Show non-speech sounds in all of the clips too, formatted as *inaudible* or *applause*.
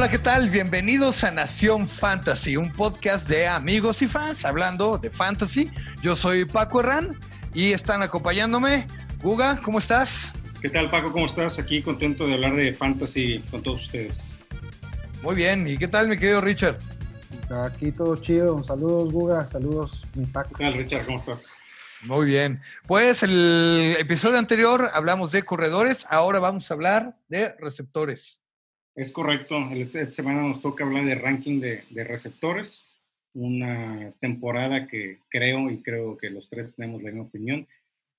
Hola, ¿qué tal? Bienvenidos a Nación Fantasy, un podcast de amigos y fans hablando de fantasy. Yo soy Paco Herrán y están acompañándome. Guga, ¿cómo estás? ¿Qué tal, Paco? ¿Cómo estás? Aquí contento de hablar de fantasy con todos ustedes. Muy bien. ¿Y qué tal, mi querido Richard? Aquí todo chido. Saludos, Guga. Saludos, mi Paco. ¿Qué tal, Richard? ¿Cómo estás? Muy bien. Pues el episodio anterior hablamos de corredores, ahora vamos a hablar de receptores. Es correcto. Esta semana nos toca hablar de ranking de, receptores. Una temporada que creo, y creo que los tres tenemos la misma opinión,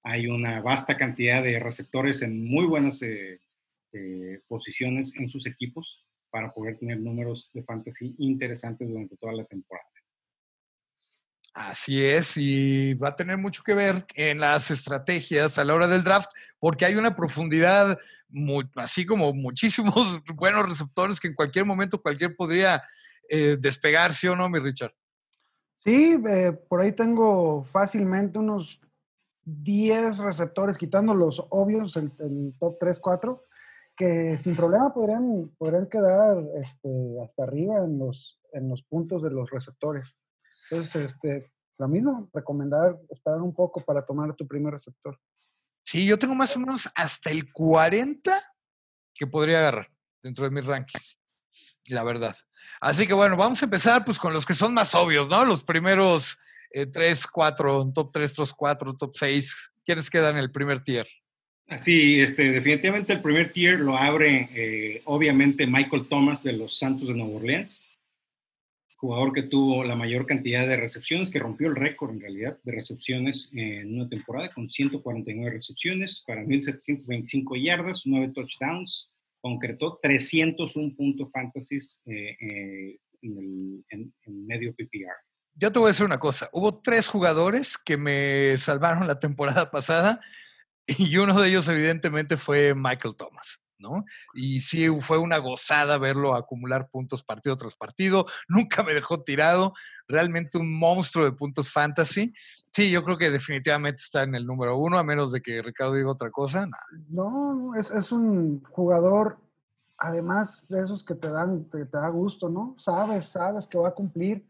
hay una vasta cantidad de receptores en muy buenas eh, eh, posiciones en sus equipos para poder tener números de fantasy interesantes durante toda la temporada. Así es, y va a tener mucho que ver en las estrategias a la hora del draft, porque hay una profundidad, así como muchísimos *laughs* buenos receptores que en cualquier momento cualquier podría eh, despegar, ¿sí o no, mi Richard? Sí, eh, por ahí tengo fácilmente unos 10 receptores, quitando los obvios, el, top 3, 4, que sin problema podrían, podrían quedar este, hasta arriba en los, en los puntos de los receptores. Entonces, este, lo mismo, recomendar esperar un poco para tomar tu primer receptor. Sí, yo tengo más o menos hasta el 40 que podría agarrar dentro de mis rankings, la verdad. Así que bueno, vamos a empezar pues con los que son más obvios, ¿no? Los primeros 3, eh, 4, top 3, top 4, top 6. ¿Quiénes quedan en el primer tier? Así, este, definitivamente el primer tier lo abre eh, obviamente Michael Thomas de los Santos de Nueva Orleans jugador que tuvo la mayor cantidad de recepciones, que rompió el récord en realidad de recepciones en una temporada con 149 recepciones para 1.725 yardas, 9 touchdowns, concretó 301 puntos fantasies eh, eh, en, medio PPR. Yo te voy a decir una cosa, hubo tres jugadores que me salvaron la temporada *laughs* pasada y uno de ellos evidentemente fue Michael Thomas. ¿No? Y sí fue una gozada verlo acumular puntos partido tras partido, *laughs* nunca me dejó tirado, realmente un monstruo de puntos fantasy. Sí, yo creo que definitivamente está en el número uno, a menos de que Ricardo diga otra cosa. No, es, es, un jugador, además de esos que te dan, que te da gusto, ¿no? Sabes, sabes que va a cumplir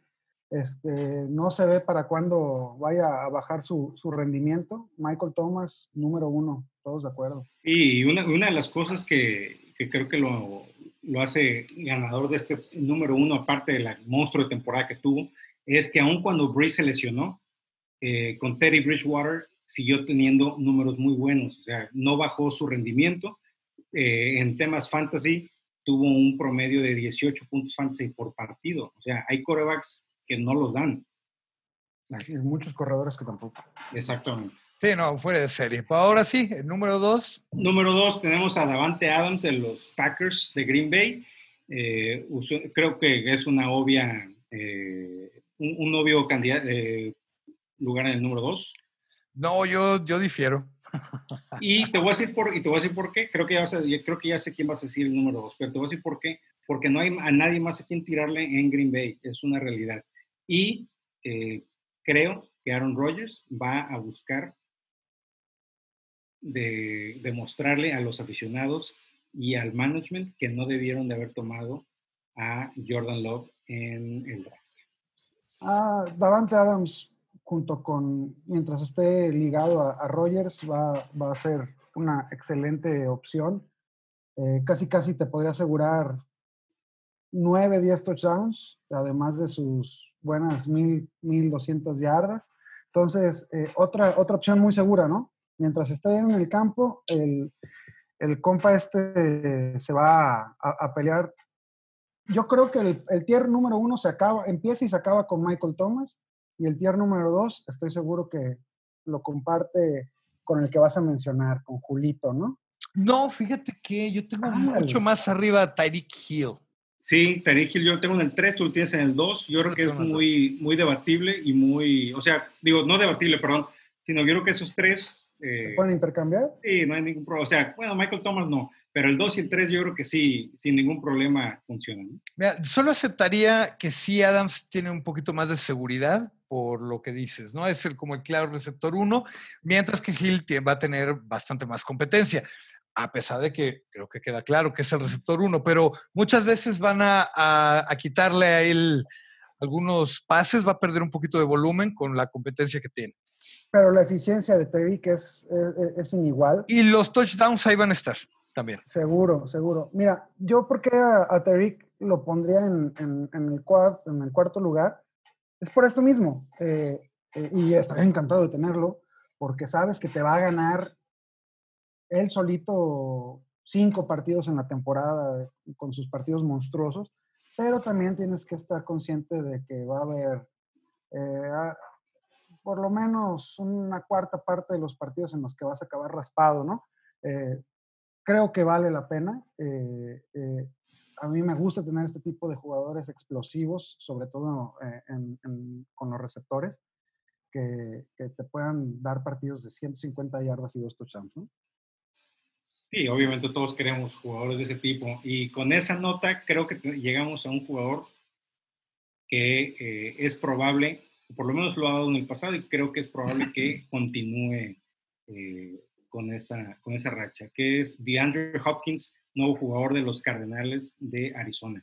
este, no se ve para cuándo vaya a bajar su, rendimiento. Michael Thomas, número uno, todos de acuerdo. Y una, de las cosas que, creo que lo, hace ganador de este número uno, aparte de la monstruo de temporada que tuvo, es que aun cuando Breeze se lesionó, eh, con Teddy Bridgewater siguió teniendo números muy buenos, o sea, no bajó su rendimiento. Eh, en temas fantasy, tuvo un promedio de 18 puntos fantasy por partido. O sea, hay corebacks que no los dan. Hay muchos corredores que tampoco. Exactamente. Sí, no, fuera de serie. Pero ahora sí, el número dos. Número dos tenemos a Davante Adams de los Packers de Green Bay. Eh, creo que es una obvia, eh, un, obvio candidato, eh, lugar en el número dos. No, yo, yo difiero. *laughs* Y te voy a decir por, y te voy a decir por qué. Creo que, ya vas a, creo que ya sé quién vas a decir el número dos, pero te voy a decir por qué. Porque no hay a nadie más a quien tirarle en Green Bay. Es una realidad. Y eh, creo que Aaron Rodgers va a buscar demostrarle a los aficionados y al management que no debieron de haber tomado a Jordan Love en el draft. Ah, Davante Adams, junto con, mientras esté ligado a, a Rodgers, va, a ser una excelente opción. Eh, casi, casi te podría asegurar 9, 10 touchdowns, además de sus buenas mil, 1200 yardas. Entonces, eh, otra, otra opción muy segura, ¿no? Mientras esté en el campo, el, el compa este se va a, pelear. Yo creo que el, el, tier número uno se acaba, empieza y se acaba con Michael Thomas. Y el tier número dos, estoy seguro que lo comparte con el que vas a mencionar, con Julito, ¿no? No, fíjate que yo tengo mucho más arriba Tyreek Hill. Sí, Tyreek Hill yo tengo en el 3, tú lo tienes en el 2. Yo creo que es muy, muy debatible y muy, o sea, digo, no debatible, perdón, sino yo creo que esos tres... Eh, ¿Se pueden intercambiar? Sí, no hay ningún problema. O sea, bueno, Michael Thomas no, pero el 2 y el 3 yo creo que sí, sin ningún problema funcionan. Mira, solo aceptaría que sí Adams tiene un poquito más de seguridad por lo que dices, ¿no? Es el, como el claro receptor 1, mientras que Hill va a tener bastante más competencia. A pesar de que creo que queda claro que es el receptor 1, pero muchas veces van a, quitarle a él algunos pases, va a perder un poquito de volumen con la competencia que tiene. Pero la eficiencia de Terry es, es, es inigual. Y los touchdowns ahí van a estar también. Seguro, seguro. Mira, yo porque a, a lo pondría en, el cuarto, en el cuarto lugar, es por esto mismo. Eh, eh, y estaría encantado de tenerlo, porque sabes que te va a ganar él solito cinco partidos en la temporada con sus partidos monstruosos, pero también tienes que estar consciente de que va a haber eh, por lo menos una cuarta parte de los partidos en los que vas a acabar raspado, ¿no? creo que vale la pena. Eh, eh, a mí me gusta tener este tipo de jugadores explosivos, sobre todo eh, con los receptores, que, te puedan dar partidos de 150 yardas y dos touchdowns. ¿no? Sí, obviamente todos queremos jugadores de ese tipo. Y con esa nota creo que llegamos a un jugador que es probable, por lo menos lo ha dado en el pasado, y creo que es probable *laughs* que continúe con esa, con esa racha, que es DeAndre Hopkins, nuevo jugador de los Cardenales de Arizona.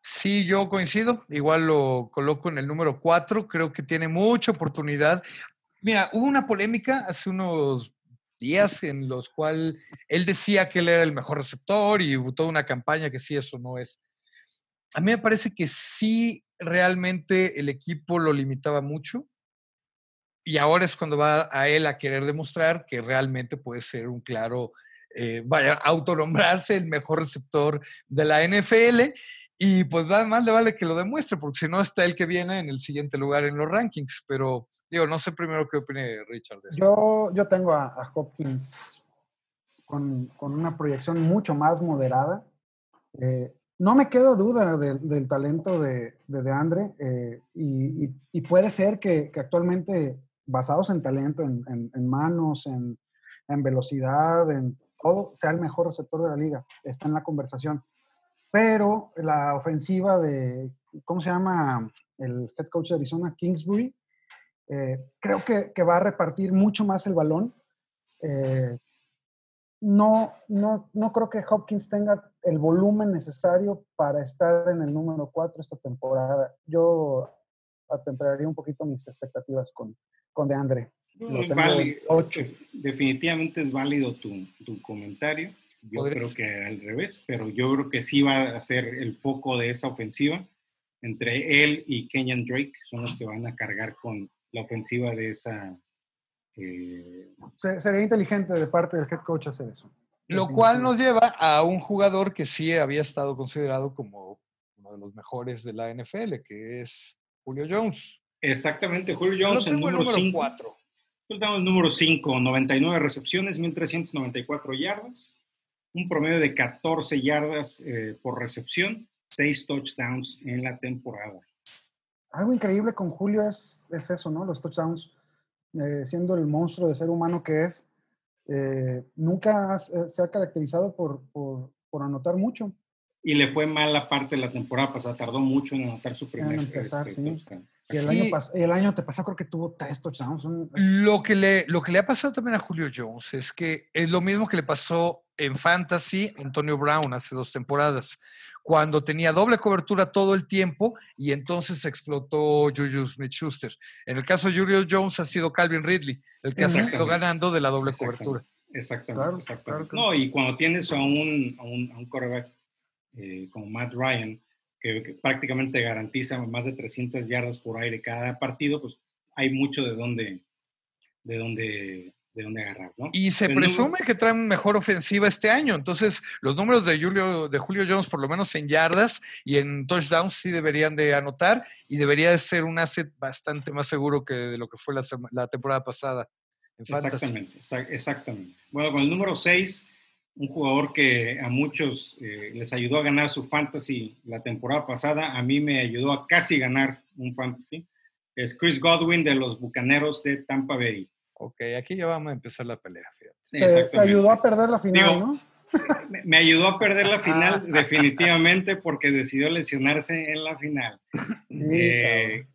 Sí, yo coincido. Igual lo coloco en el número 4. Creo que tiene mucha oportunidad. Mira, hubo una polémica hace unos días en los cuales él decía que él era el mejor receptor y hubo toda una campaña que sí, eso no es. A mí me parece que sí, realmente el equipo lo limitaba mucho y ahora es cuando va a él a querer demostrar que realmente puede ser un claro, eh, vaya, autonombrarse el mejor receptor de la NFL. Y pues más le vale que lo demuestre, porque si no está el que viene en el siguiente lugar en los rankings. Pero digo, no sé primero qué opine Richard de Yo, yo tengo a, Hopkins con, con, una proyección mucho más moderada. Eh, no me quedo duda del talento de, de, Andre eh, y, y, puede ser que, que, actualmente basados en talento, en, manos, en, velocidad, en todo, sea el mejor receptor de la liga. Está en la conversación. Pero la ofensiva de, ¿cómo se llama el head coach de Arizona? Kingsbury. Eh, creo que, va a repartir mucho más el balón. Eh, no, no, no creo que Hopkins tenga el volumen necesario para estar en el número 4 esta temporada. Yo atemperaría un poquito mis expectativas con, con DeAndre. Definitivamente es válido tu, tu comentario. Yo creo que al revés, pero yo creo que sí va a ser el foco de esa ofensiva. Entre él y Kenyan Drake son los que van a cargar con la ofensiva de esa. Eh, sería inteligente de parte del head coach hacer eso. Lo cual nos lleva a un jugador que sí había estado considerado como uno de los mejores de la NFL, que es Julio Jones. Exactamente, Julio Jones, el número 5. el número 5, 99 recepciones, 1394 yardas, un promedio de 14 yardas eh, por recepción, 6 touchdowns en la temporada. Algo increíble con Julio es, es eso, ¿no? Los touchdowns, eh, siendo el monstruo de ser humano que es, eh, nunca se ha caracterizado por, por, por anotar mucho y le fue mal la parte de la temporada pasada, tardó mucho en anotar su primer empezar, este, sí. Y el, año el año te pasó creo que tuvo tres touchdowns. Lo que, le, lo que le ha pasado también a Julio Jones es que es lo mismo que le pasó en Fantasy Antonio Brown hace dos temporadas, cuando tenía doble cobertura todo el tiempo y entonces explotó Julius Smith-Schuster. En el caso de Julio Jones ha sido Calvin Ridley, el que ha salido ganando de la doble cobertura. Exactamente. No, y cuando tienes a un, a un, a un eh, como Matt Ryan, que, prácticamente garantiza más de 300 yardas por aire cada partido, pues hay mucho de dónde, de dónde, de dónde agarrar, ¿no? Y se presume que traen mejor ofensiva este año, entonces los números de Julio, de Julio Jones, por lo menos en yardas y en touchdowns, sí deberían de anotar y debería de ser un asset bastante más seguro que de lo que fue la, la temporada pasada. exactamente, exactamente. Bueno, con el número 6 un jugador que a muchos eh, les ayudó a ganar su fantasy la temporada pasada, a mí me ayudó a casi ganar un fantasy. Es Chris Godwin de los Bucaneros de Tampa Bay. Ok, aquí ya vamos a empezar la pelea, fíjate. Te, ayudó a perder la final, ¿no? Me, ayudó a perder la final *laughs* definitivamente porque decidió lesionarse en la final. Eh,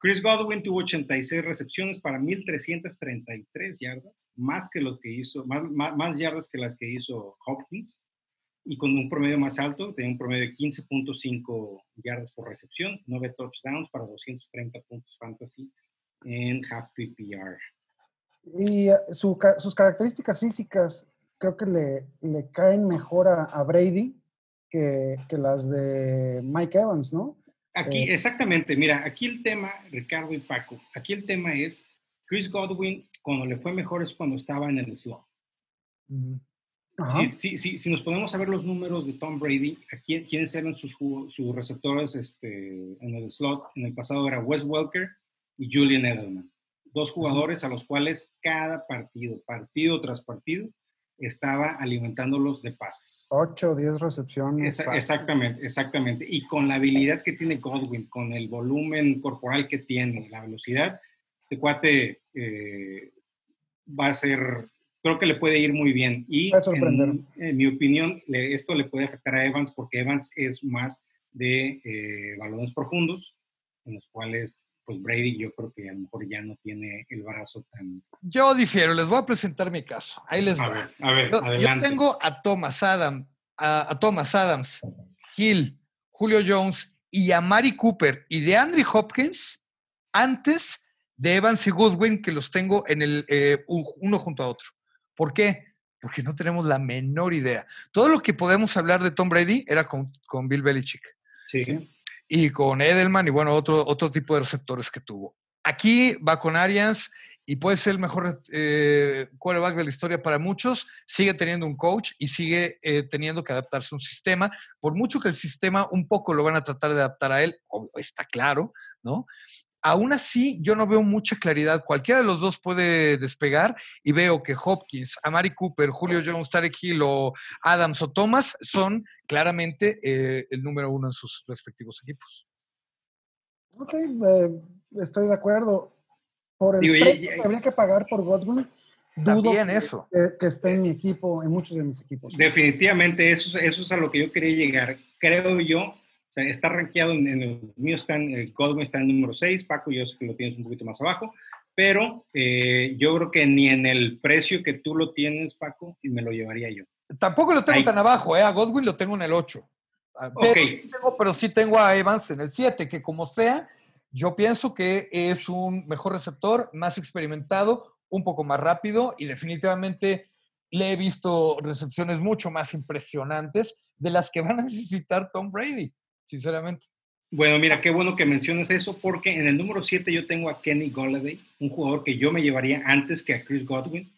Chris Godwin tuvo 86 recepciones para 1.333 yardas, más que los que hizo, más, más, yardas que las que hizo Hopkins, y con un promedio más alto, tenía un promedio de 15.5 yardas por recepción, 9 touchdowns para 230 puntos fantasy en half PPR. Y eh, sus características físicas creo que le, le caen mejor a, Brady que, que, las de Mike Evans, ¿no? Aquí, eh, exactamente, mira, aquí el tema, Ricardo y Paco, aquí el tema es, Chris Godwin, cuando le fue mejor es cuando estaba en el slot. Si, si, si, nos ponemos a ver los números de Tom Brady, aquí, ¿quiénes eran sus, sus receptores este, en el slot? En el pasado era Wes Welker y Julian Edelman. Dos jugadores a los cuales cada partido, partido tras partido, estaba alimentándolos de pases. 8 o 10 recepciones. exactamente, exactamente. Y con la habilidad que tiene Godwin, con el volumen corporal que tiene, la velocidad, este cuate eh, va a ser, creo que le puede ir muy bien. Y va a sorprender. En, mi opinión, esto le puede afectar a Evans porque Evans es más de eh, balones profundos, en los cuales pues Brady yo creo que a lo mejor ya no tiene el brazo tan... Yo difiero, les voy a presentar mi caso. Ahí les a Ver, a ver, yo, adelante. Yo tengo a Thomas, Adam, a, Thomas Adams, Hill, Julio Jones y a Mari Cooper y de Andrew Hopkins antes de Evans y Goodwin, que los tengo en el eh, uno junto a otro. ¿Por qué? Porque no tenemos la menor idea. Todo lo que podemos hablar de Tom Brady era con, con Bill Belichick. Sí y con Edelman y bueno, otro, otro tipo de receptores que tuvo. Aquí va con Arians y puede ser el mejor eh, quarterback de la historia para muchos. Sigue teniendo un coach y sigue eh, teniendo que adaptarse a un sistema. Por mucho que el sistema un poco lo van a tratar de adaptar a él, está claro, ¿no? Aún así, yo no veo mucha claridad. Cualquiera de los dos puede despegar y veo que Hopkins, Amari Cooper, Julio Jones, Tarek Hill o Adams o Thomas son claramente eh, el número uno en sus respectivos equipos. Ok, eh, estoy de acuerdo. Por el precio que habría que pagar por Godwin, dudo que, eso. Que, esté en mi equipo, en muchos de mis equipos. Definitivamente, eso, eso es a lo que yo quería llegar. Creo yo está rankeado en, el mío, está en, el Godwin está en el número 6, Paco, yo sé que lo tienes un poquito más abajo, pero eh, yo creo que ni en el precio que tú lo tienes, Paco, me lo llevaría yo. Tampoco lo tengo tan abajo, ¿eh? a Godwin lo tengo en el 8. Ah, pero, sí tengo, pero sí tengo a Evans en el 7, que como sea, yo pienso que es un mejor receptor, más experimentado, un poco más rápido y definitivamente le he visto recepciones mucho más impresionantes de las que van a necesitar Tom Brady sinceramente. Bueno, mira, qué bueno que mencionas eso, porque en el número 7 yo tengo a Kenny Golladay, un jugador que yo me llevaría antes que a Chris Godwin.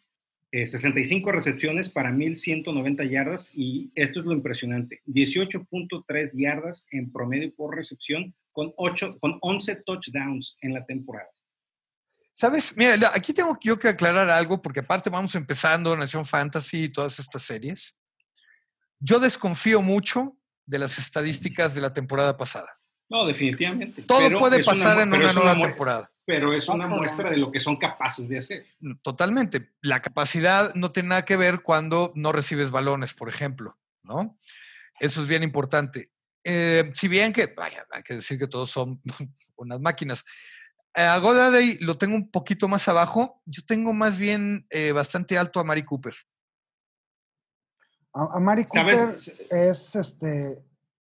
65 eh, recepciones para 1.190 yardas y esto es lo impresionante, 18.3 yardas en promedio por recepción con, 8, con 11 touchdowns en la temporada. Sabes, mira, aquí tengo yo que aclarar algo porque aparte vamos empezando Nación Fantasy y todas estas series. Yo desconfío mucho de las estadísticas de la temporada pasada. No, definitivamente. Todo puede pasar en una, nueva temporada. Pero es una muestra de lo que son capaces de hacer. Mm, totalmente. La capacidad no tiene nada que ver cuando no recibes balones, por ejemplo, ¿no? Eso es bien importante. Eh, si bien que, vaya, hay que decir que todos son *laughs* unas máquinas. A Godaday lo tengo un poquito más abajo. Yo tengo más bien eh, bastante alto a Mari Cooper. A, Mari Cooper es, este,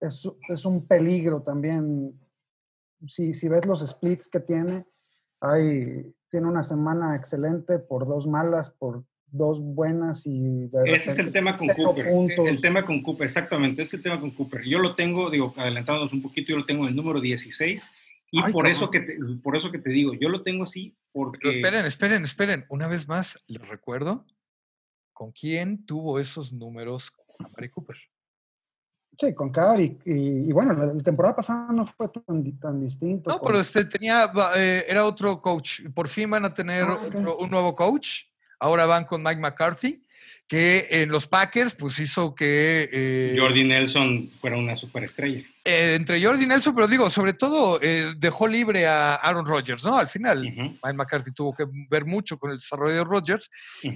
es, un peligro también. Si, si ves los splits que tiene, hay, tiene una semana excelente por dos malas, por dos buenas y ese es el tema con Cooper el tema con Cooper exactamente es el tema con Cooper. Yo lo tengo digo adelantándonos un poquito yo lo tengo en el número 16 y por eso que te, por eso que te digo yo lo tengo así porque Pero esperen esperen esperen una vez más les recuerdo ¿Con quién tuvo esos números a Mari Cooper? Sí, con Cari. Y, bueno, la, temporada pasada no fue tan, distinto. No, pero este tenía, eh, era otro coach. Por fin van a tener ah, un nuevo coach. Ahora van con Mike McCarthy que en los Packers pues hizo que... Eh, Jordi Nelson fuera una superestrella. Eh, entre Jordi Nelson, pero digo, sobre todo eh, dejó libre a Aaron Rodgers, ¿no? Al final, Mike McCarthy tuvo que ver mucho con el desarrollo de Rodgers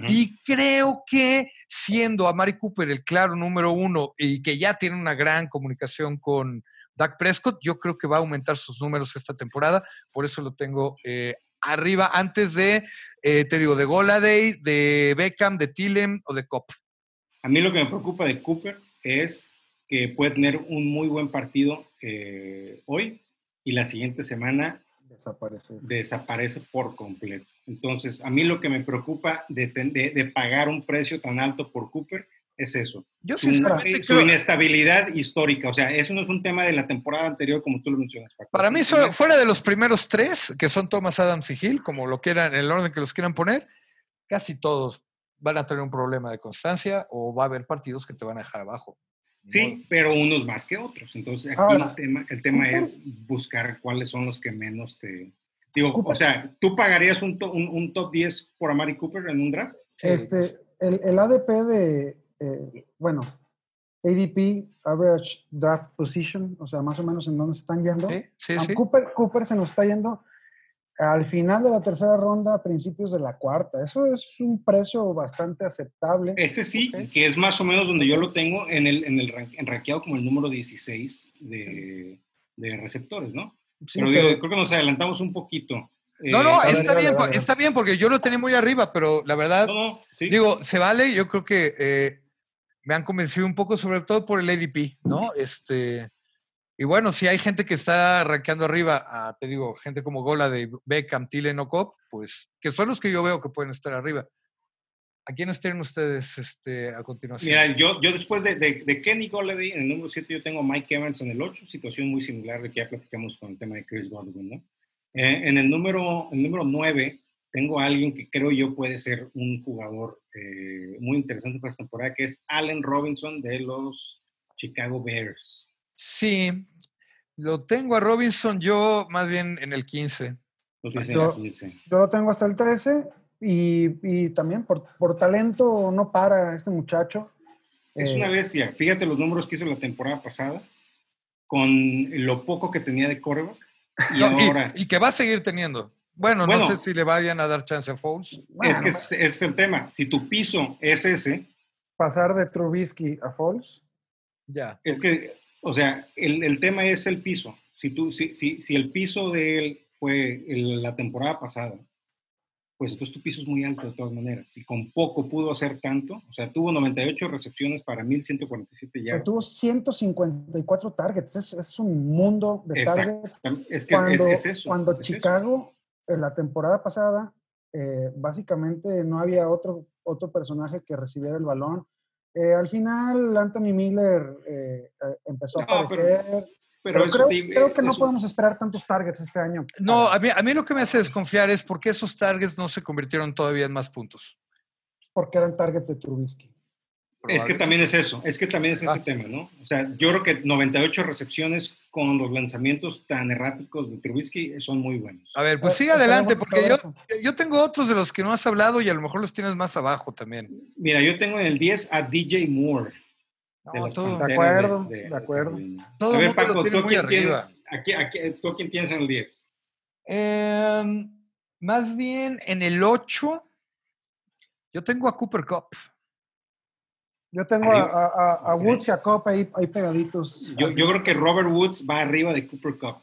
y creo que siendo a Mari Cooper el claro número uno y que ya tiene una gran comunicación con, Dak Prescott, yo creo que va a aumentar sus números esta temporada, por eso lo tengo eh, arriba antes de, eh, te digo, de Goladay, de Beckham, de Tillem o de Cop. A mí lo que me preocupa de Cooper es que puede tener un muy buen partido eh, hoy y la siguiente semana desaparece. desaparece por completo. Entonces, a mí lo que me preocupa de, de, de pagar un precio tan alto por Cooper es eso. Yo su, sinceramente su inestabilidad histórica. O sea, eso no es un tema de la temporada anterior, como tú lo mencionas. Paco. Para mí, so, fuera de los primeros tres, que son Thomas Adams y Hill, como lo quieran, en el orden que los quieran poner, casi todos van a tener un problema de constancia o va a haber partidos que te van a dejar abajo. Sí, ¿no? pero unos más que otros. Entonces, aquí Ahora, el tema, el tema es buscar cuáles son los que menos te... Digo, Cooper. o sea, ¿tú pagarías un, to, un, un, top 10 por Amari Cooper en un draft? Este, el, el ADP de, eh, bueno, ADP, Average Draft Position, o sea, más o menos en dónde están yendo. Sí, sí, sí. Cooper, Cooper se nos está yendo al final de la tercera ronda, a principios de la cuarta. Eso es un precio bastante aceptable. Ese sí, okay. que es más o menos donde yo lo tengo en el, en el en rankeado como el número 16 de, de receptores, ¿no? Sí, pero, pero, creo que nos adelantamos un poquito. No, no, eh, está bien, está bien, porque yo lo tenía muy arriba, pero la verdad, no, no, sí. digo, se vale, yo creo que eh, me han convencido un poco, sobre todo por el ADP, ¿no? Este, y bueno, si hay gente que está rankeando arriba, a, te digo, gente como Gola de Beckham, Tillen o Cop, pues, que son los que yo veo que pueden estar arriba. ¿A quiénes tienen ustedes este, a continuación? Mira, yo, yo después de, de, de Kenny Golladay en el número 7, yo tengo Mike Evans en el 8, situación muy similar de que ya platicamos con el tema de Chris Godwin, ¿no? Eh, en el número, el número 9 tengo a alguien que creo yo puede ser un jugador eh, muy interesante para esta temporada, que es Allen Robinson de los Chicago Bears. Sí, lo tengo a Robinson yo más bien en el 15. Lo yo, el 15. yo, lo tengo hasta el 13 y, y también por, por, talento no para este muchacho. Es eh, una bestia. Fíjate los números que hizo la temporada pasada con lo poco que tenía de coreback. Y, no, ahora, y, y, que va a seguir teniendo. Bueno, bueno, no sé si le vayan a dar chance a Foles. Bueno, es que ese es el tema. Si tu piso es ese. Pasar de Trubisky a Foles. Ya. Es que, o sea, el, el tema es el piso. Si, tú, si, si, si el piso de él fue el, la temporada pasada, pues entonces tu piso es muy alto de todas maneras. Y con poco pudo hacer tanto. O sea, tuvo 98 recepciones para 1147 yardas. Pero tuvo 154 targets. Es, es un mundo de Exacto. targets. Es que cuando, es, es eso. Cuando es Chicago, eso. En la temporada pasada, eh, básicamente no había otro, otro personaje que recibiera el balón. Eh, al final, Anthony Miller eh, empezó a aparecer. Pero... Pero, Pero creo, te, creo, que no podemos esperar tantos targets este año. No, a mí, a mí, lo que me hace desconfiar es por qué esos targets no se convirtieron todavía en más puntos. Porque eran targets de Trubisky. Es que también es eso, es que también es ese ah. tema, ¿no? O sea, yo creo que 98 recepciones con los lanzamientos tan erráticos de Trubisky son muy buenos. A ver, pues sigue adelante, porque yo, yo tengo otros de los que no has hablado y a lo mejor los tienes más abajo también. Mira, yo tengo en el 10 a DJ Moore. No, todo, de acuerdo, de, de, de acuerdo. Todo a ver, Paco, ¿tú quién, tienes, aquí, aquí, ¿tú quién tienes en el 10? Eh, más bien en el 8, yo tengo a Cooper Cup. Yo tengo a, a, a, Woods y a Cup ahí, ahí pegaditos. Yo, yo, creo que Robert Woods va arriba de Cooper Cup.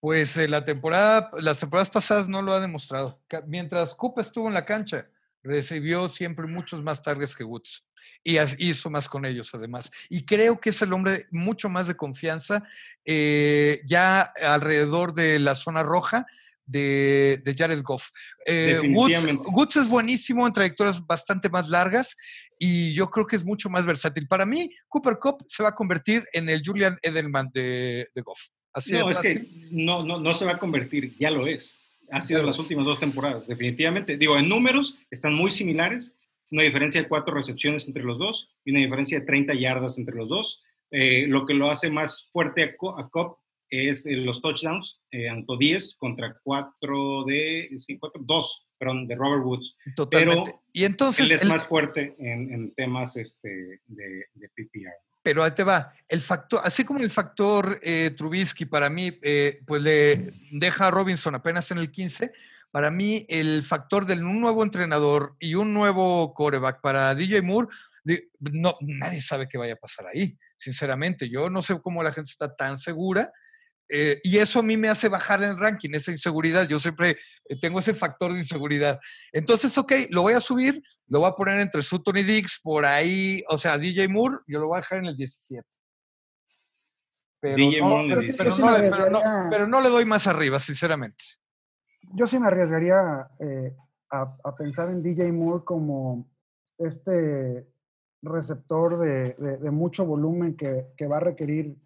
Pues eh, la temporada, las temporadas pasadas no lo ha demostrado. Mientras Cup estuvo en la cancha, recibió siempre muchos más targets que Woods y hizo más con ellos además. Y creo que es el hombre mucho más de confianza eh, ya alrededor de la zona roja. De, de Jared Goff. Eh, Woods, Woods, es buenísimo en trayectorias bastante más largas y yo creo que es mucho más versátil. Para mí, Cooper Cup se va a convertir en el Julian Edelman de, de Goff. Así no, es, que no, no, no se va a convertir, ya lo es. Ha sido las últimas dos temporadas, definitivamente. Digo, en números están muy similares, una diferencia de cuatro recepciones entre los dos y una diferencia de 30 yardas entre los dos. Eh, lo que lo hace más fuerte a, a Cobb es eh, los touchdowns, eh, Anto 10 contra 4 de, sí, 4, 2, perdón, de Robert Woods. Totalmente. Pero y entonces él es el... más fuerte en, en temas este, de, de, PPR. Pero ahí te va, el factor, así como el factor eh, Trubisky para mí, eh, pues le deja a Robinson apenas en el 15, para mí el factor de un nuevo entrenador y un nuevo coreback para DJ Moore, no, nadie sabe qué vaya a pasar ahí, sinceramente. Yo no sé cómo la gente está tan segura. Eh, y eso a mí me hace bajar el ranking, esa inseguridad. Yo siempre eh, tengo ese factor de inseguridad. Entonces, ok, lo voy a subir, lo voy a poner entre Sutton y Dix, por ahí, o sea, DJ Moore, yo lo voy a dejar en el 17. Pero, pero no le doy más arriba, sinceramente yo sí me arriesgaría eh, a, pensar en DJ Moore como este receptor de, mucho volumen que, va a requerir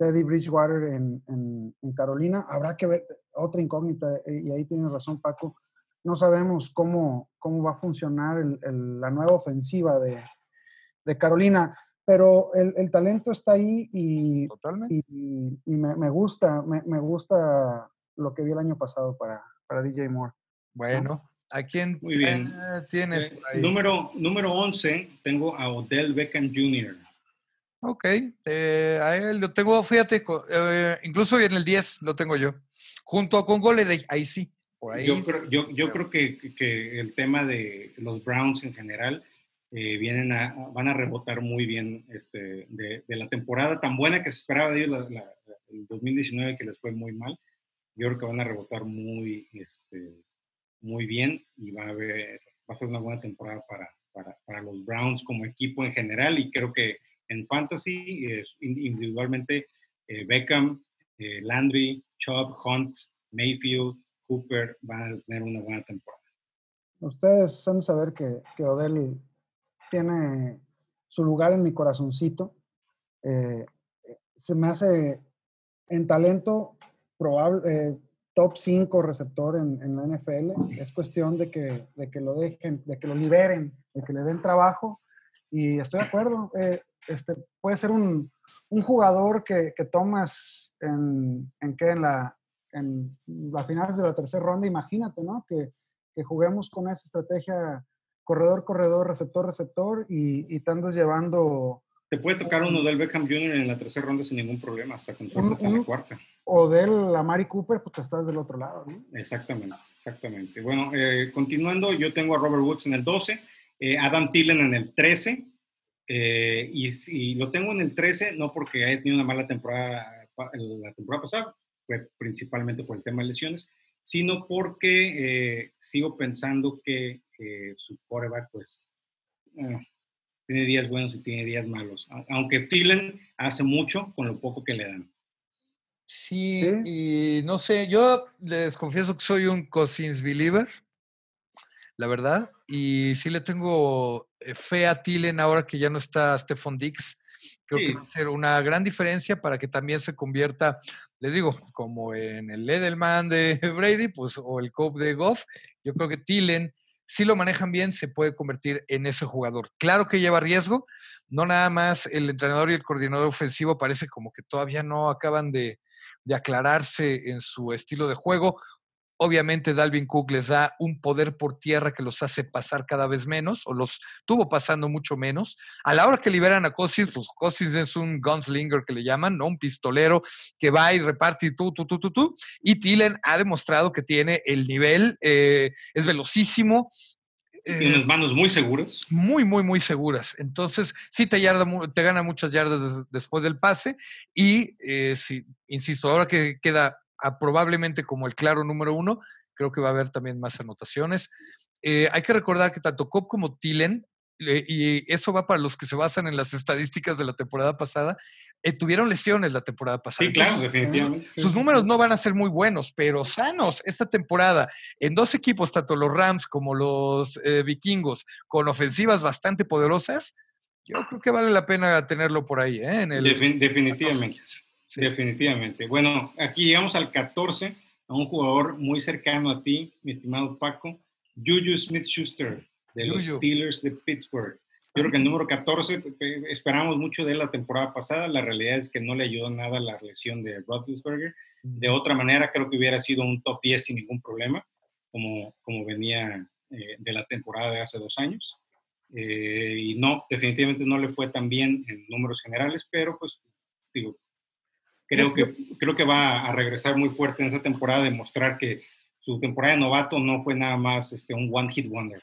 Teddy Bridgewater en, Carolina. Habrá que ver otra incógnita, eh, y ahí tiene razón Paco. No sabemos cómo, cómo va a funcionar la nueva ofensiva de, Carolina, pero el, talento está ahí y, me, gusta, me, gusta lo que vi el año pasado para, para DJ Moore. Bueno, ¿a quién Muy bien. tienes eh, ahí? Número, número 11, tengo a Odell Beckham Jr. Ok, eh, a él lo tengo, fíjate, eh, incluso en el 10 lo tengo yo, junto con Goleday, ahí sí. Por ahí, yo creo, yo, yo creo que, que, el tema de los Browns en general vienen a, van a rebotar muy bien este, de, de, la temporada tan buena que se esperaba de ellos, la, el 2019 que les fue muy mal yo creo que van a rebotar muy, este, muy bien y va a, haber, va a ser una buena temporada para, para, para, los Browns como equipo en general y creo que en fantasy individualmente eh, Beckham, eh, Landry, Chubb, Hunt, Mayfield, Cooper van a tener una buena temporada. Ustedes han de saber que, que Odell tiene su lugar en mi corazoncito. Eh, se me hace en talento probable, eh, top 5 receptor en, la NFL. Es cuestión de que, de que lo dejen, de que lo liberen, de que le den trabajo. Y estoy de acuerdo. Eh, este, puede ser un, un jugador que, que, tomas en, en, ¿qué? en la en las finales de la tercera ronda. Imagínate, ¿no? Que, que juguemos con esa estrategia corredor, corredor, receptor, receptor y, y te andas llevando te puede tocar uno del Beckham Jr. en la tercera ronda sin ningún problema, hasta con suerte hasta la cuarta. O del Amari Cooper, pues estás del otro lado, ¿no? Exactamente, exactamente. Bueno, eh, continuando, yo tengo a Robert Woods en el 12, eh, Adam Thielen en el 13, eh, y, lo tengo en el 13 no porque haya tenido una mala temporada la temporada pasada, fue principalmente por el tema de lesiones, sino porque sigo pensando que su quarterback, pues, tiene días buenos y tiene días malos. Aunque Tillen hace mucho con lo poco que le dan. Sí, y no sé, yo les confieso que soy un Cousins believer, la verdad, y sí le tengo eh, fe a Tillen ahora que ya no está Stephon Dix. Creo que va a ser una gran diferencia para que también se convierta, les digo, como en el Edelman de *laughs* Brady, pues, o el Cope de Goff. Yo creo que Tillen si lo manejan bien, se puede convertir en ese jugador. Claro que lleva riesgo, no nada más el entrenador y el coordinador ofensivo parece como que todavía no acaban de, de aclararse en su estilo de juego. Obviamente Dalvin Cook les da un poder por tierra que los hace pasar cada vez menos, o los tuvo pasando mucho menos. A la hora que liberan a Cousins, pues Cousins es un gunslinger que le llaman, ¿no? Un pistolero que va y reparte y tú, tú, tú, tú, tú. Y Tillen ha demostrado que tiene el nivel, eh, es velocísimo, tiene las manos muy seguras. Muy, muy, muy seguras. Entonces, sí te, yarda, te gana muchas yardas después del pase. Y, eh, insisto, ahora que queda probablemente como el claro número uno, creo que va a haber también más anotaciones. Eh, hay que recordar que tanto Cobb como Tillen, y eso va para los que se basan en las estadísticas de la temporada pasada, eh, tuvieron lesiones la temporada pasada. Sí, claro, definitivamente. Sus números no van a ser muy buenos, pero sanos esta temporada. En dos equipos, tanto los Rams como los eh, Vikingos, con ofensivas bastante poderosas, yo creo que vale la pena tenerlo por ahí. En el, definitivamente. Definitivamente. Bueno, aquí llegamos al 14, a un jugador muy cercano a ti, mi estimado Paco, Juju Smith-Schuster, de los Steelers de Pittsburgh. Yo creo que el número 14, esperamos mucho de él la temporada pasada, la realidad es que no le ayudó nada la lesión de Roethlisberger. De otra manera, creo que hubiera sido un top 10 sin ningún problema, como, como venía eh, de la temporada de hace dos años. Eh, y no, definitivamente no le fue tan bien en números generales, pero pues digo, Creo que, creo que va a regresar muy fuerte en esta temporada, demostrar que su temporada de novato no fue nada más este, un one hit wonder.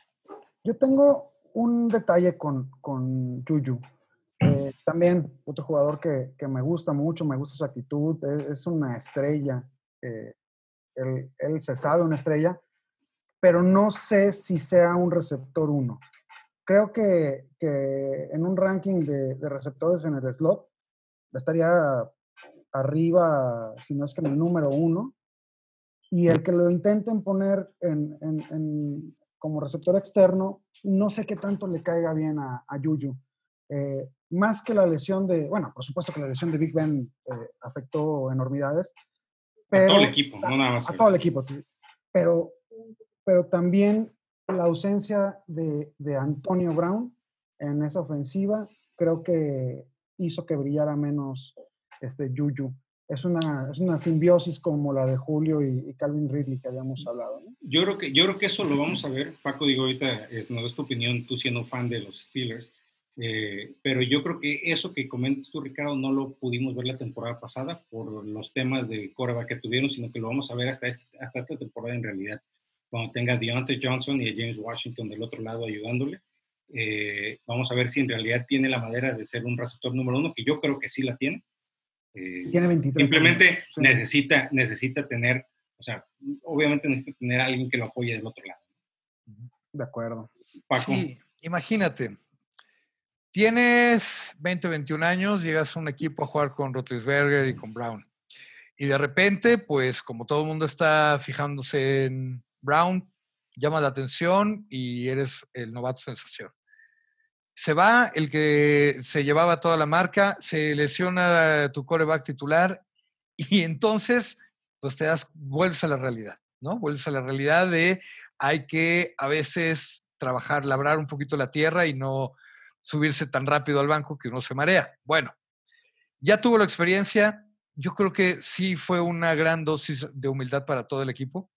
Yo tengo un detalle con, con Juju. Eh, también otro jugador que, que, me gusta mucho, me gusta su actitud, es, una estrella. Eh, él, él, se sabe una estrella, pero no sé si sea un receptor uno. Creo que, que en un ranking de, de, receptores en el slot estaría arriba, si no es que en el número uno, y el que lo intenten poner en, en, como receptor externo, no sé qué tanto le caiga bien a, a Yuyu. Eh, más que la lesión de, bueno, por supuesto que la lesión de Big Ben eh, afectó enormidades. Pero, a todo el equipo, no nada más. A, todo el equipo, pero, pero también la ausencia de, de Antonio Brown en esa ofensiva creo que hizo que brillara menos este Yuyu es una, es una simbiosis como la de Julio y, Calvin Ridley que habíamos hablado. Yo, creo que, yo creo que eso lo vamos a ver. Paco, digo, ahorita es, no es tu opinión, tú siendo fan de los Steelers, eh, pero yo creo que eso que comentas tú, Ricardo, no lo pudimos ver la temporada pasada por los temas de coreback que tuvieron, sino que lo vamos a ver hasta, este, hasta esta temporada en realidad, cuando tenga a Deontay Johnson y a James Washington del otro lado ayudándole. Eh, vamos a ver si en realidad tiene la madera de ser un receptor número uno, que yo creo que sí la tiene eh, tiene 23 Simplemente necesita, necesita tener, o sea, obviamente necesita tener a alguien que lo apoye del otro lado. De acuerdo. Sí, imagínate. Tienes 20, 21 años, llegas a un equipo a jugar con Rotlisberger y con Brown. Y de repente, pues como todo el mundo está fijándose en Brown, llama la atención y eres el novato sensación. Se va el que se llevaba toda la marca, se lesiona tu coreback titular *laughs* y entonces pues te das, vuelves a la realidad, ¿no? Vuelves a la realidad de hay que a veces trabajar, labrar un poquito la tierra y no subirse tan rápido al banco que uno se marea. Bueno, ya tuvo la experiencia, yo creo que sí fue una gran dosis de humildad para todo el equipo.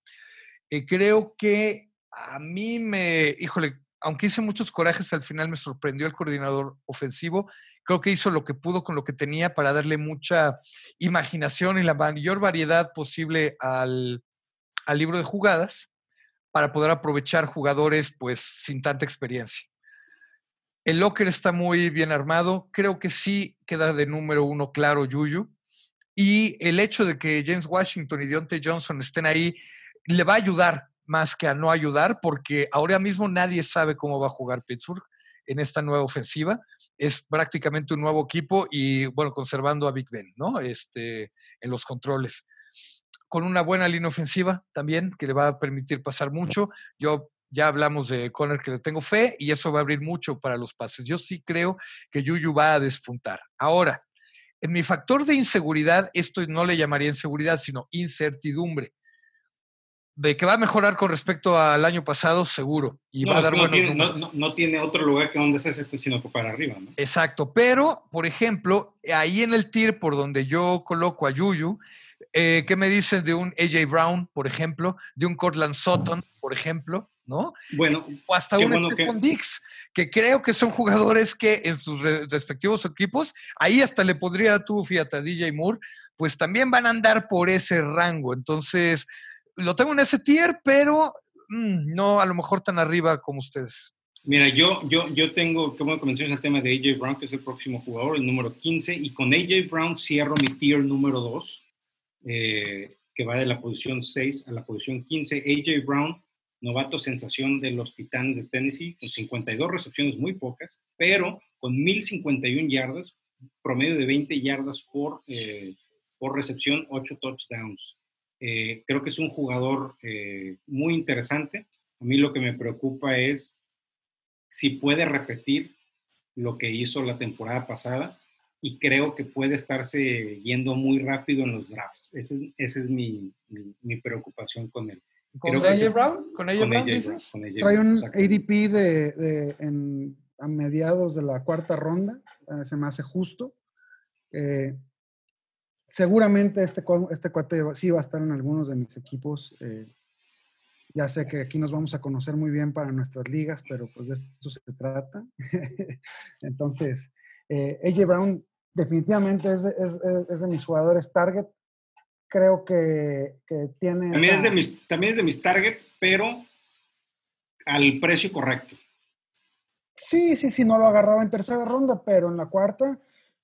Eh, creo que a mí me, híjole, aunque hice muchos corajes, al final me sorprendió el coordinador ofensivo. Creo que hizo lo que pudo con lo que tenía para darle mucha imaginación y la mayor variedad posible al, libro de jugadas para poder aprovechar jugadores pues sin tanta experiencia. El locker está muy bien armado. Creo que sí queda de número uno claro Yuyu. Y el hecho de que James Washington y Deontay Johnson estén ahí le va a ayudar más que a no ayudar, porque ahora mismo nadie sabe cómo va a jugar Pittsburgh en esta nueva ofensiva. Es prácticamente un nuevo equipo y, bueno, conservando a Big Ben, ¿no? Este, en los controles. Con una buena línea ofensiva también, que le va a permitir pasar mucho. Yo ya hablamos de Conner que le tengo fe y eso va a abrir mucho para los pases. Yo sí creo que Yuyu va a despuntar. Ahora, en mi factor de inseguridad, esto no le llamaría inseguridad, sino incertidumbre de que va a mejorar con respecto al año pasado, seguro. Y no, va a dar no, tiene, no, tiene, otro lugar que donde esté, sino que para arriba. ¿no? Exacto. Pero, por ejemplo, ahí en el tier por donde yo coloco a Yuyu, eh, ¿qué me dicen de un AJ Brown, por ejemplo? De un Cortland Sutton, por ejemplo, ¿no? Bueno. O hasta un bueno Stephon Dix, que creo que son jugadores que en sus respectivos equipos, ahí hasta le podría tú, fíjate, a DJ Moore, pues también van a andar por ese rango. Entonces, lo tengo en ese tier, pero mm, no a lo mejor tan arriba como ustedes. Mira, yo, yo, yo tengo, como mencionas el tema de AJ Brown, que es el próximo jugador, el número 15, y con AJ Brown cierro mi tier número 2, eh, que va de la posición 6 a la posición 15. AJ Brown, novato sensación de los Titanes de Tennessee, con 52 recepciones muy pocas, pero con 1051 yardas, promedio de 20 yardas por, eh, por recepción, 8 touchdowns. Eh, creo que es un jugador eh, muy interesante. A mí lo que me preocupa es si puede repetir lo que hizo la temporada pasada y creo que puede estarse yendo muy rápido en los drafts. Esa es, mi, preocupación con él. ¿Con AJ Brown? ¿Con AJ Brown, dices? Trae un ADP de, a mediados de la cuarta ronda. Eh, se me hace justo seguramente este, este cuate sí va a estar en algunos de mis equipos. Eh, ya sé que aquí nos vamos a conocer muy bien para nuestras ligas, pero pues de eso se trata. *laughs* Entonces, eh, AJ Brown definitivamente es de, mis jugadores target. creo que, tiene... También, es de mis, también es de mis target, pero al precio correcto. Sí, sí, sí, no lo agarraba en tercera ronda, pero en la cuarta,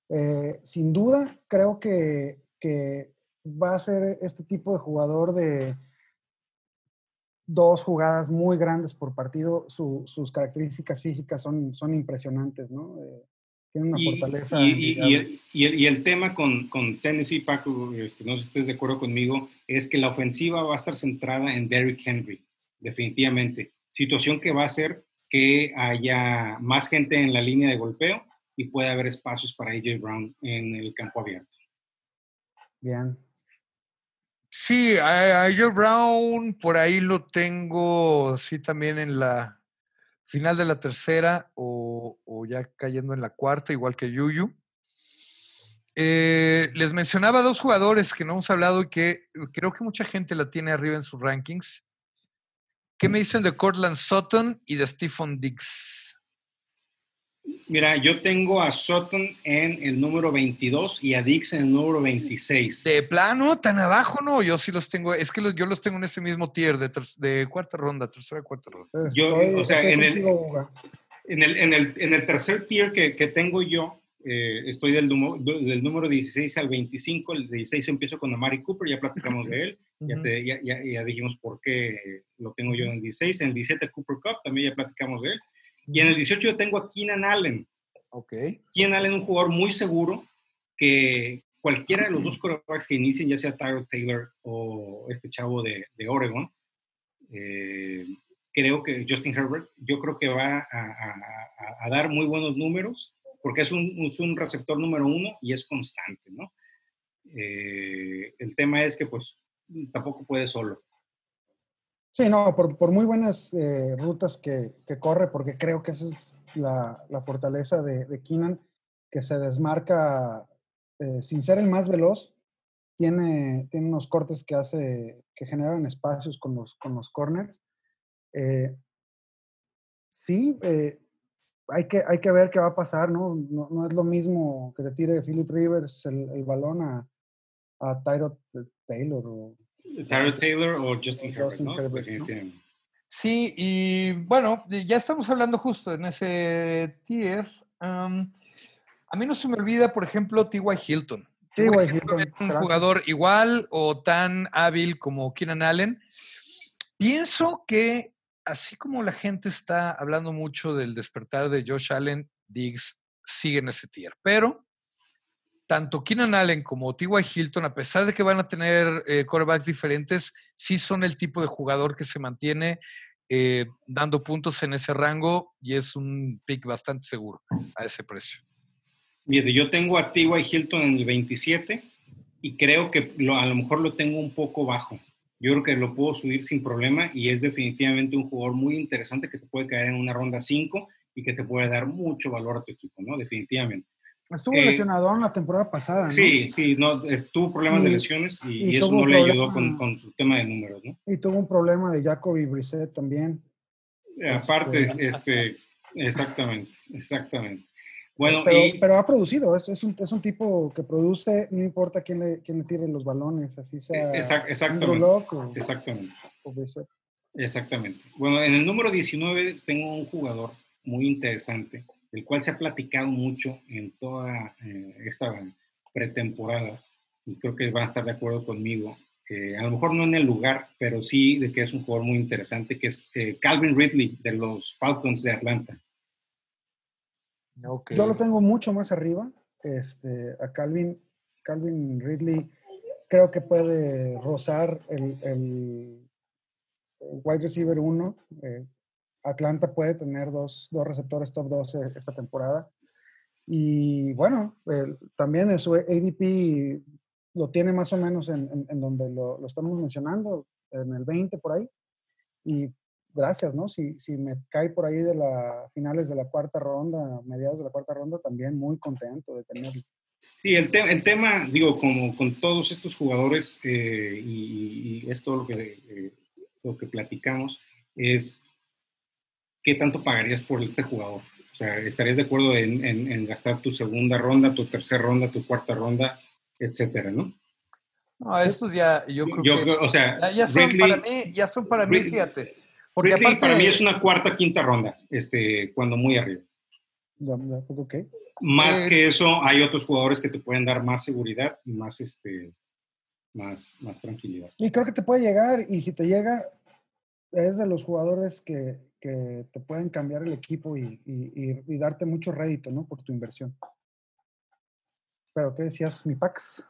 eh, sin duda, creo que, va a ser este tipo de jugador de dos jugadas muy grandes por partido. sus características físicas son, son impresionantes, ¿no? Eh, tiene una fortaleza. Y, el, tema con, con Tennessee, Paco, este, no sé si estés de acuerdo conmigo, es que la ofensiva va a estar centrada en Derrick Henry, definitivamente. Situación que va a hacer que haya más gente en la línea de golpeo y pueda haber espacios para AJ Brown en el campo abierto. Bien. Sí, AJ Brown por ahí lo tengo, sí, también en la final de la tercera o, ya cayendo en la cuarta, igual que Yuyu. Eh, les mencionaba dos jugadores que no hemos hablado y que creo que mucha gente la tiene arriba en sus rankings. ¿Qué me dicen de Cortland Sutton y de Stephen Diggs? Mira, yo tengo a Sutton en el número 22 y a Diggs en el número 26. De plano, tan abajo, no. Yo sí los tengo, es que yo los tengo en ese mismo tier de, de cuarta ronda, tercera, cuarta ronda. Yo, o sea, en el, en el, en, el, tercer tier que, que tengo yo, eh, estoy del, del, número 16 al 25. El 16 empiezo con Amari Cooper, ya platicamos de él. ya, ya, ya, dijimos por qué lo tengo yo en el 16. En el 17 Cooper Cup, también ya platicamos de él. Y en el 18 yo tengo a Keenan Allen. Ok. Keenan Allen, un jugador muy seguro que cualquiera de los dos quarterbacks que inicien, ya sea Tyler Taylor o este chavo de, de Oregon, eh, creo que Justin Herbert, yo creo que va a, a, a dar muy buenos números porque es un, es un receptor número uno y es constante, ¿no? Eh, el tema es que pues tampoco puede solo. Sí, no, por, por muy buenas eh, rutas que, que, corre, porque creo que esa es la, la fortaleza de, de, Keenan, que se desmarca eh, sin ser el más veloz, tiene, tiene unos cortes que hace, que generan espacios con los, con los corners. sí, hay que, hay que ver qué va a pasar, ¿no? No, es lo mismo que te tire Philip Rivers el, balón a, a Tyro Taylor. O, Tyro Taylor o Justin, Herbert, Sí, y bueno, ya estamos hablando justo en ese tier. a mí no se me olvida, por ejemplo, T.Y. Hilton. T.Y. Hilton es un jugador igual o tan hábil como Keenan Allen. Pienso que así como la gente está hablando mucho del despertar de Josh Allen, Diggs sigue en ese tier. Pero tanto Keenan Allen como T.Y. Hilton, a pesar de que van a tener eh, quarterbacks diferentes, sí son el tipo de jugador que se mantiene eh, dando puntos en ese rango y es un pick bastante seguro a ese precio. Mire, yo tengo a T.Y. Hilton en el 27 y creo que a lo mejor lo tengo un poco bajo yo creo que lo puedo subir sin problema y es definitivamente un jugador muy interesante que te puede caer en una ronda 5 y que te puede dar mucho valor a tu equipo, ¿no? Definitivamente. Estuvo eh, lesionado en la temporada pasada, ¿no? Sí, sí, no, eh, tuvo problemas de lesiones y, eso no le ayudó con, con, su tema de números, ¿no? Y tuvo un problema de Jacoby Brissett también. aparte, este, este, exactamente, exactamente. Bueno, pero, ha producido, es, es, un, es, un, tipo que produce, no importa quién le, quién le tire los balones, así sea. exactamente. exactamente. exactamente. Bueno, en el número 19 tengo un jugador muy interesante, el cual se ha platicado mucho en toda eh, esta pretemporada, y creo que van a estar de acuerdo conmigo. a lo mejor no en el lugar, pero sí de que es un jugador muy interesante, que es eh, Calvin Ridley de los Falcons de Atlanta. Yo lo tengo mucho más arriba. Este, a Calvin, Calvin Ridley creo que puede rozar el, wide receiver 1. Eh, Atlanta puede tener dos, receptores top 12 esta temporada. Y bueno, también su ADP lo tiene más o menos en, donde lo, estamos mencionando, en el 20 por ahí. Y gracias, ¿no? Si, si me cae por ahí de las finales de la cuarta ronda, mediados de la cuarta ronda, también muy contento de tenerlo. Sí, el, el tema, digo, como con todos estos jugadores, eh, y, y, es todo lo que, eh, lo que platicamos, es qué tanto pagarías por este jugador. O sea, ¿estarías de acuerdo en, en, en gastar tu segunda ronda, tu tercera ronda, tu cuarta ronda, etcétera, ¿no? No, estos ya, yo creo que. o sea, ya, son para mí, ya son para mí, fíjate. Porque aparte, para mí es una cuarta, quinta ronda, este, cuando muy arriba. Más eh, que eso, hay otros jugadores que te pueden dar más seguridad y más, este, más, más tranquilidad. Y creo que te puede llegar, y si te llega, es de los jugadores que, que te pueden cambiar el equipo y, y, darte mucho rédito, ¿no? Por tu inversión. Pero, ¿qué decías, mi Pax?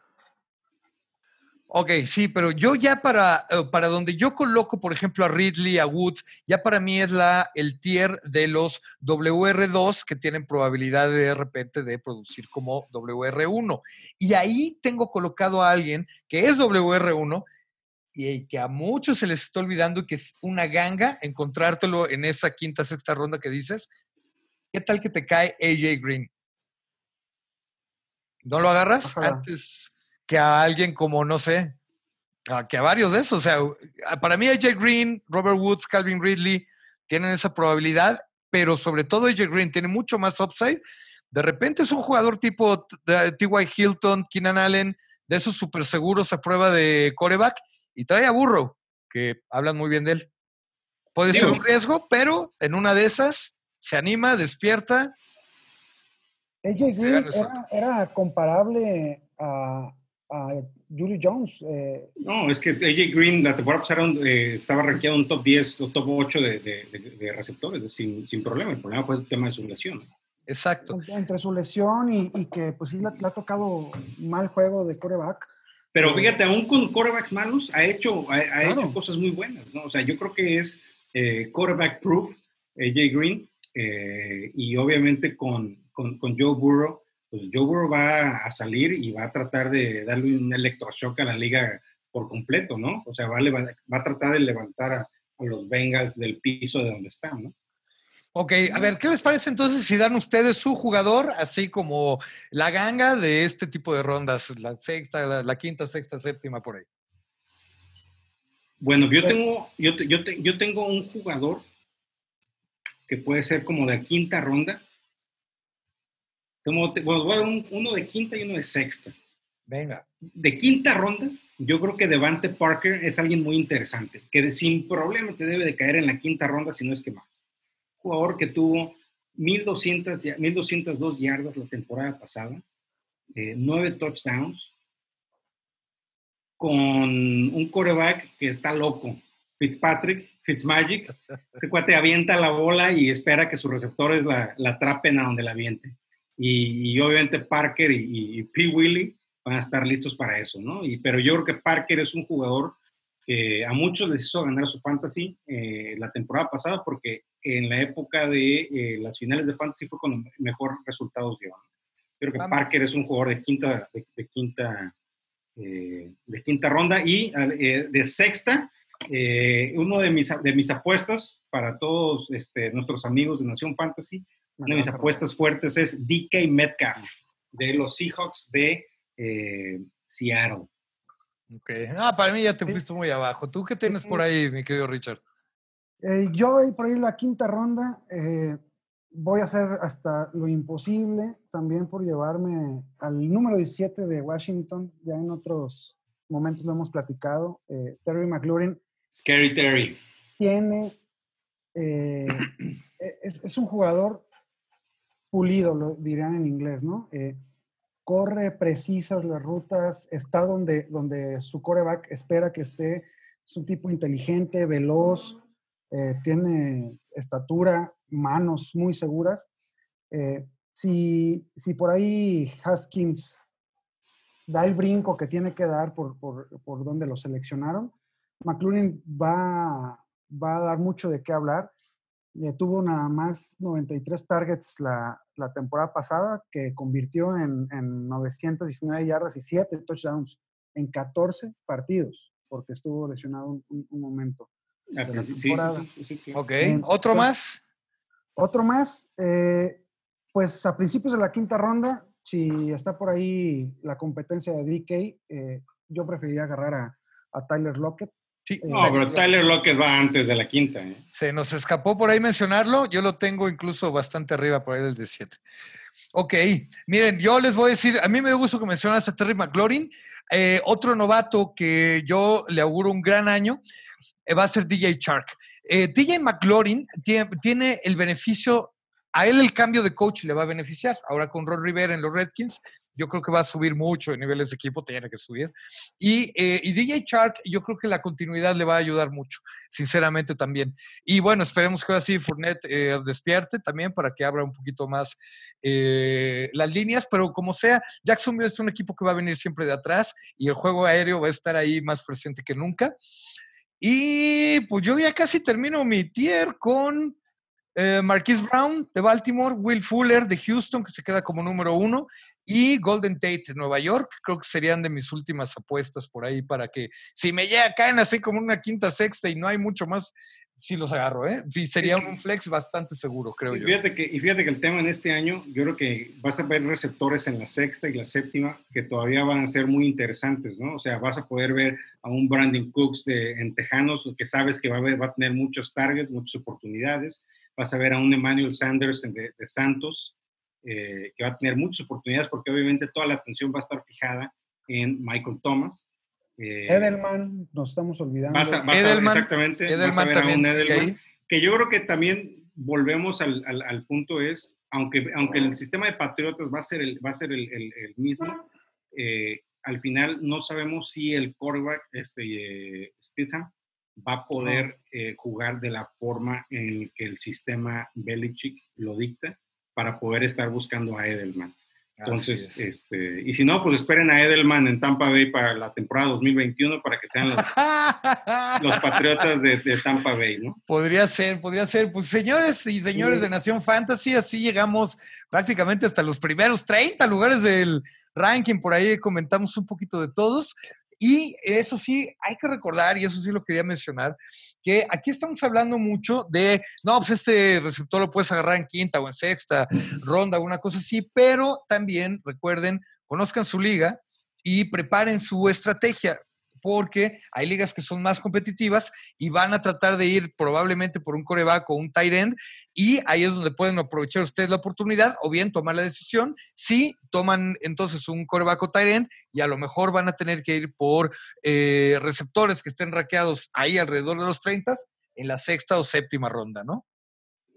Ok, sí, pero yo ya para, eh, para donde yo coloco, por ejemplo, a Ridley, a Woods, ya para mí es la, el tier de los WR2 que tienen probabilidad de repente de producir como WR1. Y ahí tengo colocado a alguien que es WR1 y que a muchos se les está olvidando que es una ganga encontrártelo en esa quinta, sexta ronda que dices. ¿Qué tal que te cae AJ Green? ¿No lo agarras antes? que a alguien como, no sé, que a varios de esos. O sea, para mí AJ Green, Robert Woods, Calvin Ridley tienen esa probabilidad, pero sobre todo AJ Green tiene mucho más upside. De repente es un jugador tipo T.Y. Hilton, Keenan Allen, de esos súper seguros a prueba de coreback, y trae a Burrow, que hablan muy bien de él. Puede ser un riesgo, pero en una de esas se anima, despierta. AJ Green era comparable a, a Julie Jones. Eh, no, es que AJ Green la temporada pasada eh, estaba rankeado en un top 10 o top 8 de, de, receptores sin, sin, problema. El problema fue el tema de su lesión. Exacto. Entre su lesión y, y que pues sí le, ha tocado mal juego de coreback. Pero eh, fíjate, aún con corebacks malos ha hecho, ha, hecho cosas muy buenas, ¿no? O sea, yo creo que es eh, quarterback proof AJ Green y obviamente con, con, con Joe Burrow pues Joe Burrow va a salir y va a tratar de darle un electroshock a la liga por completo, ¿no? O sea, va a, va a tratar de levantar a, los Bengals del piso de donde están, ¿no? Ok, a ver, ¿qué les parece entonces si dan ustedes su jugador, así como la ganga de este tipo de rondas, la sexta, la, quinta, sexta, séptima, por ahí? Bueno, yo tengo, yo, yo, yo tengo un jugador que puede ser como de quinta ronda, bueno, voy a dar uno de quinta y uno de sexta. Venga. De quinta ronda, yo creo que Devante Parker es alguien muy interesante, que sin problema te debe de caer en la quinta ronda, si no es que más. Jugador que tuvo 1200, 1202 yardas la temporada pasada, eh, nueve touchdowns, con un coreback que está loco, Fitzpatrick, Fitzmagic. Este *laughs* cuate avienta la bola y espera que sus receptores la, la atrapen a donde la aviente y, obviamente Parker y, P. Willie van a estar listos para eso, ¿no? Y, pero yo creo que Parker es un jugador que a muchos les hizo ganar su fantasy eh, la temporada pasada porque en la época de eh, las finales de fantasy fue cuando mejor resultados dio. Creo que Parker es un jugador de quinta, de, quinta, eh, de quinta ronda y de sexta. uno de mis, de mis apuestas para todos este, nuestros amigos de Nación Fantasy una de mis apuestas fuertes es DK Metcalf, de los Seahawks de eh, Seattle. Ok. Ah, para mí ya te fuiste muy abajo. ¿Tú qué tienes por ahí, mi querido Richard? Eh, yo por ahí la quinta ronda eh, voy a hacer hasta lo imposible también por llevarme al número 17 de Washington. Ya en otros momentos lo hemos platicado. Terry McLaurin. Scary Terry. Tiene. *clears throat* es, es, un jugador pulido, lo dirían en inglés, ¿no? Eh, corre precisas las rutas, está donde, donde su coreback espera que esté, es un tipo inteligente, veloz, eh, tiene estatura, manos muy seguras. Eh, si, si, por ahí Haskins da el brinco que tiene que dar por, por, por donde lo seleccionaron, McLaurin va, va a dar mucho de qué hablar tuvo nada más 93 targets la, la temporada pasada, que convirtió en, en, 919 yardas y 7 touchdowns en 14 partidos, porque estuvo lesionado un, momento. Ok, ¿otro más? Otro más, eh, pues a principios de la quinta ronda, si está por ahí la competencia de DK, eh, yo preferiría agarrar a, a Tyler Lockett. Eh, no, pero Tyler Lockett va antes de la quinta. ¿eh? Se nos escapó por ahí mencionarlo. Yo lo tengo incluso bastante arriba, por ahí del 17. Ok, miren, yo les voy a decir, a mí me gusta que mencionas a Terry McLaurin, eh, otro novato que yo le auguro un gran año va a ser DJ Shark. Eh, DJ McLaurin tiene, el beneficio, a él el cambio de coach le va a beneficiar. Ahora con Ron Rivera en los Redskins, yo creo que va a subir mucho en niveles de equipo, tiene que subir. Y, eh, DJ Shark, yo creo que la continuidad le va a ayudar mucho, sinceramente también. Y bueno, esperemos que ahora sí Fournette eh, despierte también para que abra un poquito más las líneas, pero como sea, Jacksonville es un equipo que va a venir siempre de atrás y el juego aéreo va a estar ahí más presente que nunca. Y pues yo ya casi termino mi tier con eh, Marquise Brown de Baltimore, Will Fuller de Houston, que se queda como número uno, y Golden Tate de Nueva York. Creo que serían de mis últimas apuestas por ahí para que si me llega, caen así como una quinta, sexta y no hay mucho más, sí los agarro, ¿eh? Sí, sería un flex bastante seguro, creo y yo. Que, y fíjate que el tema en este año, yo creo que vas a ver receptores en la sexta y la séptima que todavía van a ser muy interesantes, ¿no? O sea, vas a poder ver a un Brandon Cooks de, en Tejanos, que sabes que va a, ver, va a tener muchos targets, muchas oportunidades. Vas a ver a un Emmanuel Sanders de, de Santos, eh, que va a tener muchas oportunidades porque obviamente toda la atención va a estar fijada en Michael Thomas. Eh, Edelman, nos estamos olvidando. exactamente. Edelman también Edelman, que yo creo que también volvemos al, al, punto es, aunque, aunque el sistema de Patriotas va a ser el, va a ser el, el, mismo, eh, al final no sabemos si el quarterback, este, eh, va a poder eh, jugar de la forma en que el sistema Belichick lo dicta para poder estar buscando a Edelman. Entonces, este, y si no, pues esperen a Edelman en Tampa Bay para la temporada 2021 para que sean los, *laughs* los patriotas de, Tampa Bay, ¿no? Podría ser, podría ser. Pues señores y señores de Nación Fantasy, así llegamos prácticamente hasta los primeros 30 lugares del ranking. Por ahí comentamos un poquito de todos. Y eso sí, hay que recordar, y eso sí lo quería mencionar, que aquí estamos hablando mucho de, no, pues este receptor lo puedes agarrar en quinta o en sexta ronda, una cosa así, pero también recuerden, conozcan su liga y preparen su estrategia porque hay ligas que son más competitivas y van a tratar de ir probablemente por un coreback o un tight end y ahí es donde pueden aprovechar ustedes la oportunidad o bien tomar la decisión si toman entonces un coreback o tight end y a lo mejor van a tener que ir por eh, receptores que estén raqueados ahí alrededor de los 30 en la sexta o séptima ronda, ¿no?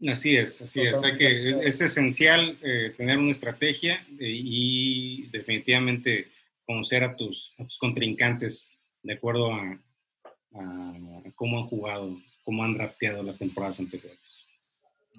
Así es, así es. que es esencial eh, tener una estrategia eh, y definitivamente conocer a tus, a tus contrincantes de acuerdo a, cómo han jugado, cómo han drafteado las temporadas anteriores.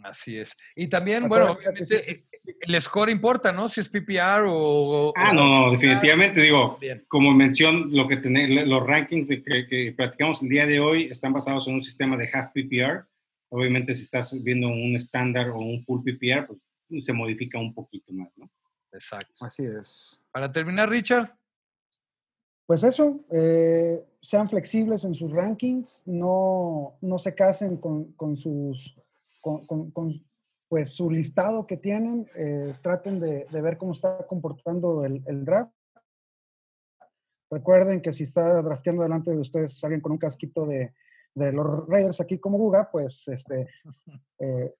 Así es. Y también, bueno, eh, el score importa, ¿no? Si es PPR o... Ah, no, definitivamente, digo, como mención, lo que los rankings que, que, practicamos el día de hoy están basados en un sistema de half PPR. Obviamente, si estás viendo un estándar o un full PPR, pues se modifica un poquito más, ¿no? Exacto. Así es. Para terminar, Richard pues eso, eh, sean flexibles en sus rankings, no, no se casen con, con sus, con, con, pues su listado que tienen, eh, traten de, de, ver cómo está comportando el, el, draft. Recuerden que si está drafteando delante de ustedes alguien con un casquito de, de los Raiders aquí como Guga, pues este, *laughs* eh,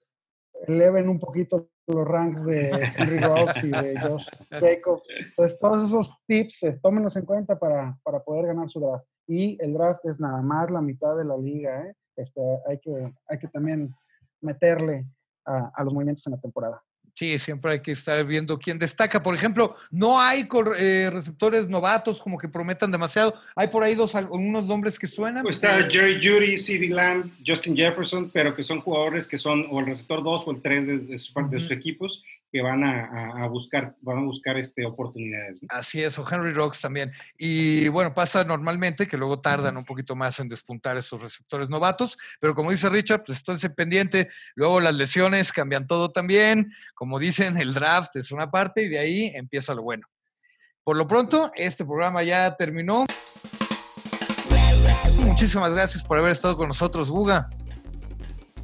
eleven un poquito los ranks de Henry Rocks y de Josh *laughs* Jacobs. Entonces, todos esos tips, eh, tómenlos en cuenta para, para, poder ganar su draft. Y el draft es nada más la mitad de la liga. ¿eh? Este, hay, que, hay que también meterle a, a los movimientos en la temporada. Sí, siempre hay que estar viendo quién destaca. Por ejemplo, no hay eh, receptores novatos como que prometan demasiado. Hay por ahí dos, unos nombres que suenan. Pues está Jerry Judy, CeeDee Lamb, Justin Jefferson, pero que son jugadores que son o el receptor 2 o el 3 de, de, sus equipos que van a, buscar, van a buscar este, oportunidades. Así es, o Henry Rocks también. Y bueno, pasa normalmente que luego tardan un poquito más en despuntar esos receptores novatos, pero como dice Richard, pues estoy pendiente. Luego las lesiones cambian todo también. Como dicen, el draft es una parte y de ahí empieza lo bueno. Por lo pronto, este programa ya terminó. Muchísimas gracias por haber estado con nosotros, Guga.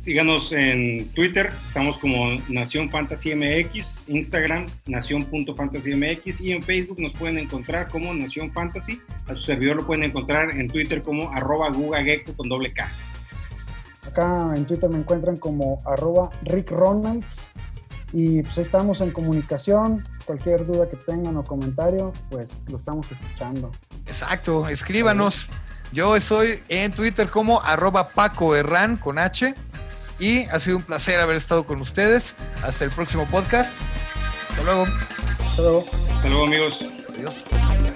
Síganos en Twitter, estamos como Nación Fantasy MX, Instagram, Nación.fantasymx y en Facebook nos pueden encontrar como Nación Fantasy. A su servidor lo pueden encontrar en Twitter como arroba gugagecko con doble K. Acá en Twitter me encuentran como arroba Rick Ronalds Y pues estamos en comunicación. Cualquier duda que tengan o comentario, pues lo estamos escuchando. Exacto, escríbanos. Yo estoy en Twitter como arroba Paco Herrán con H. Y ha sido un placer haber estado con ustedes. Hasta el próximo podcast. Hasta luego. Hasta luego. Hasta luego amigos. Adiós.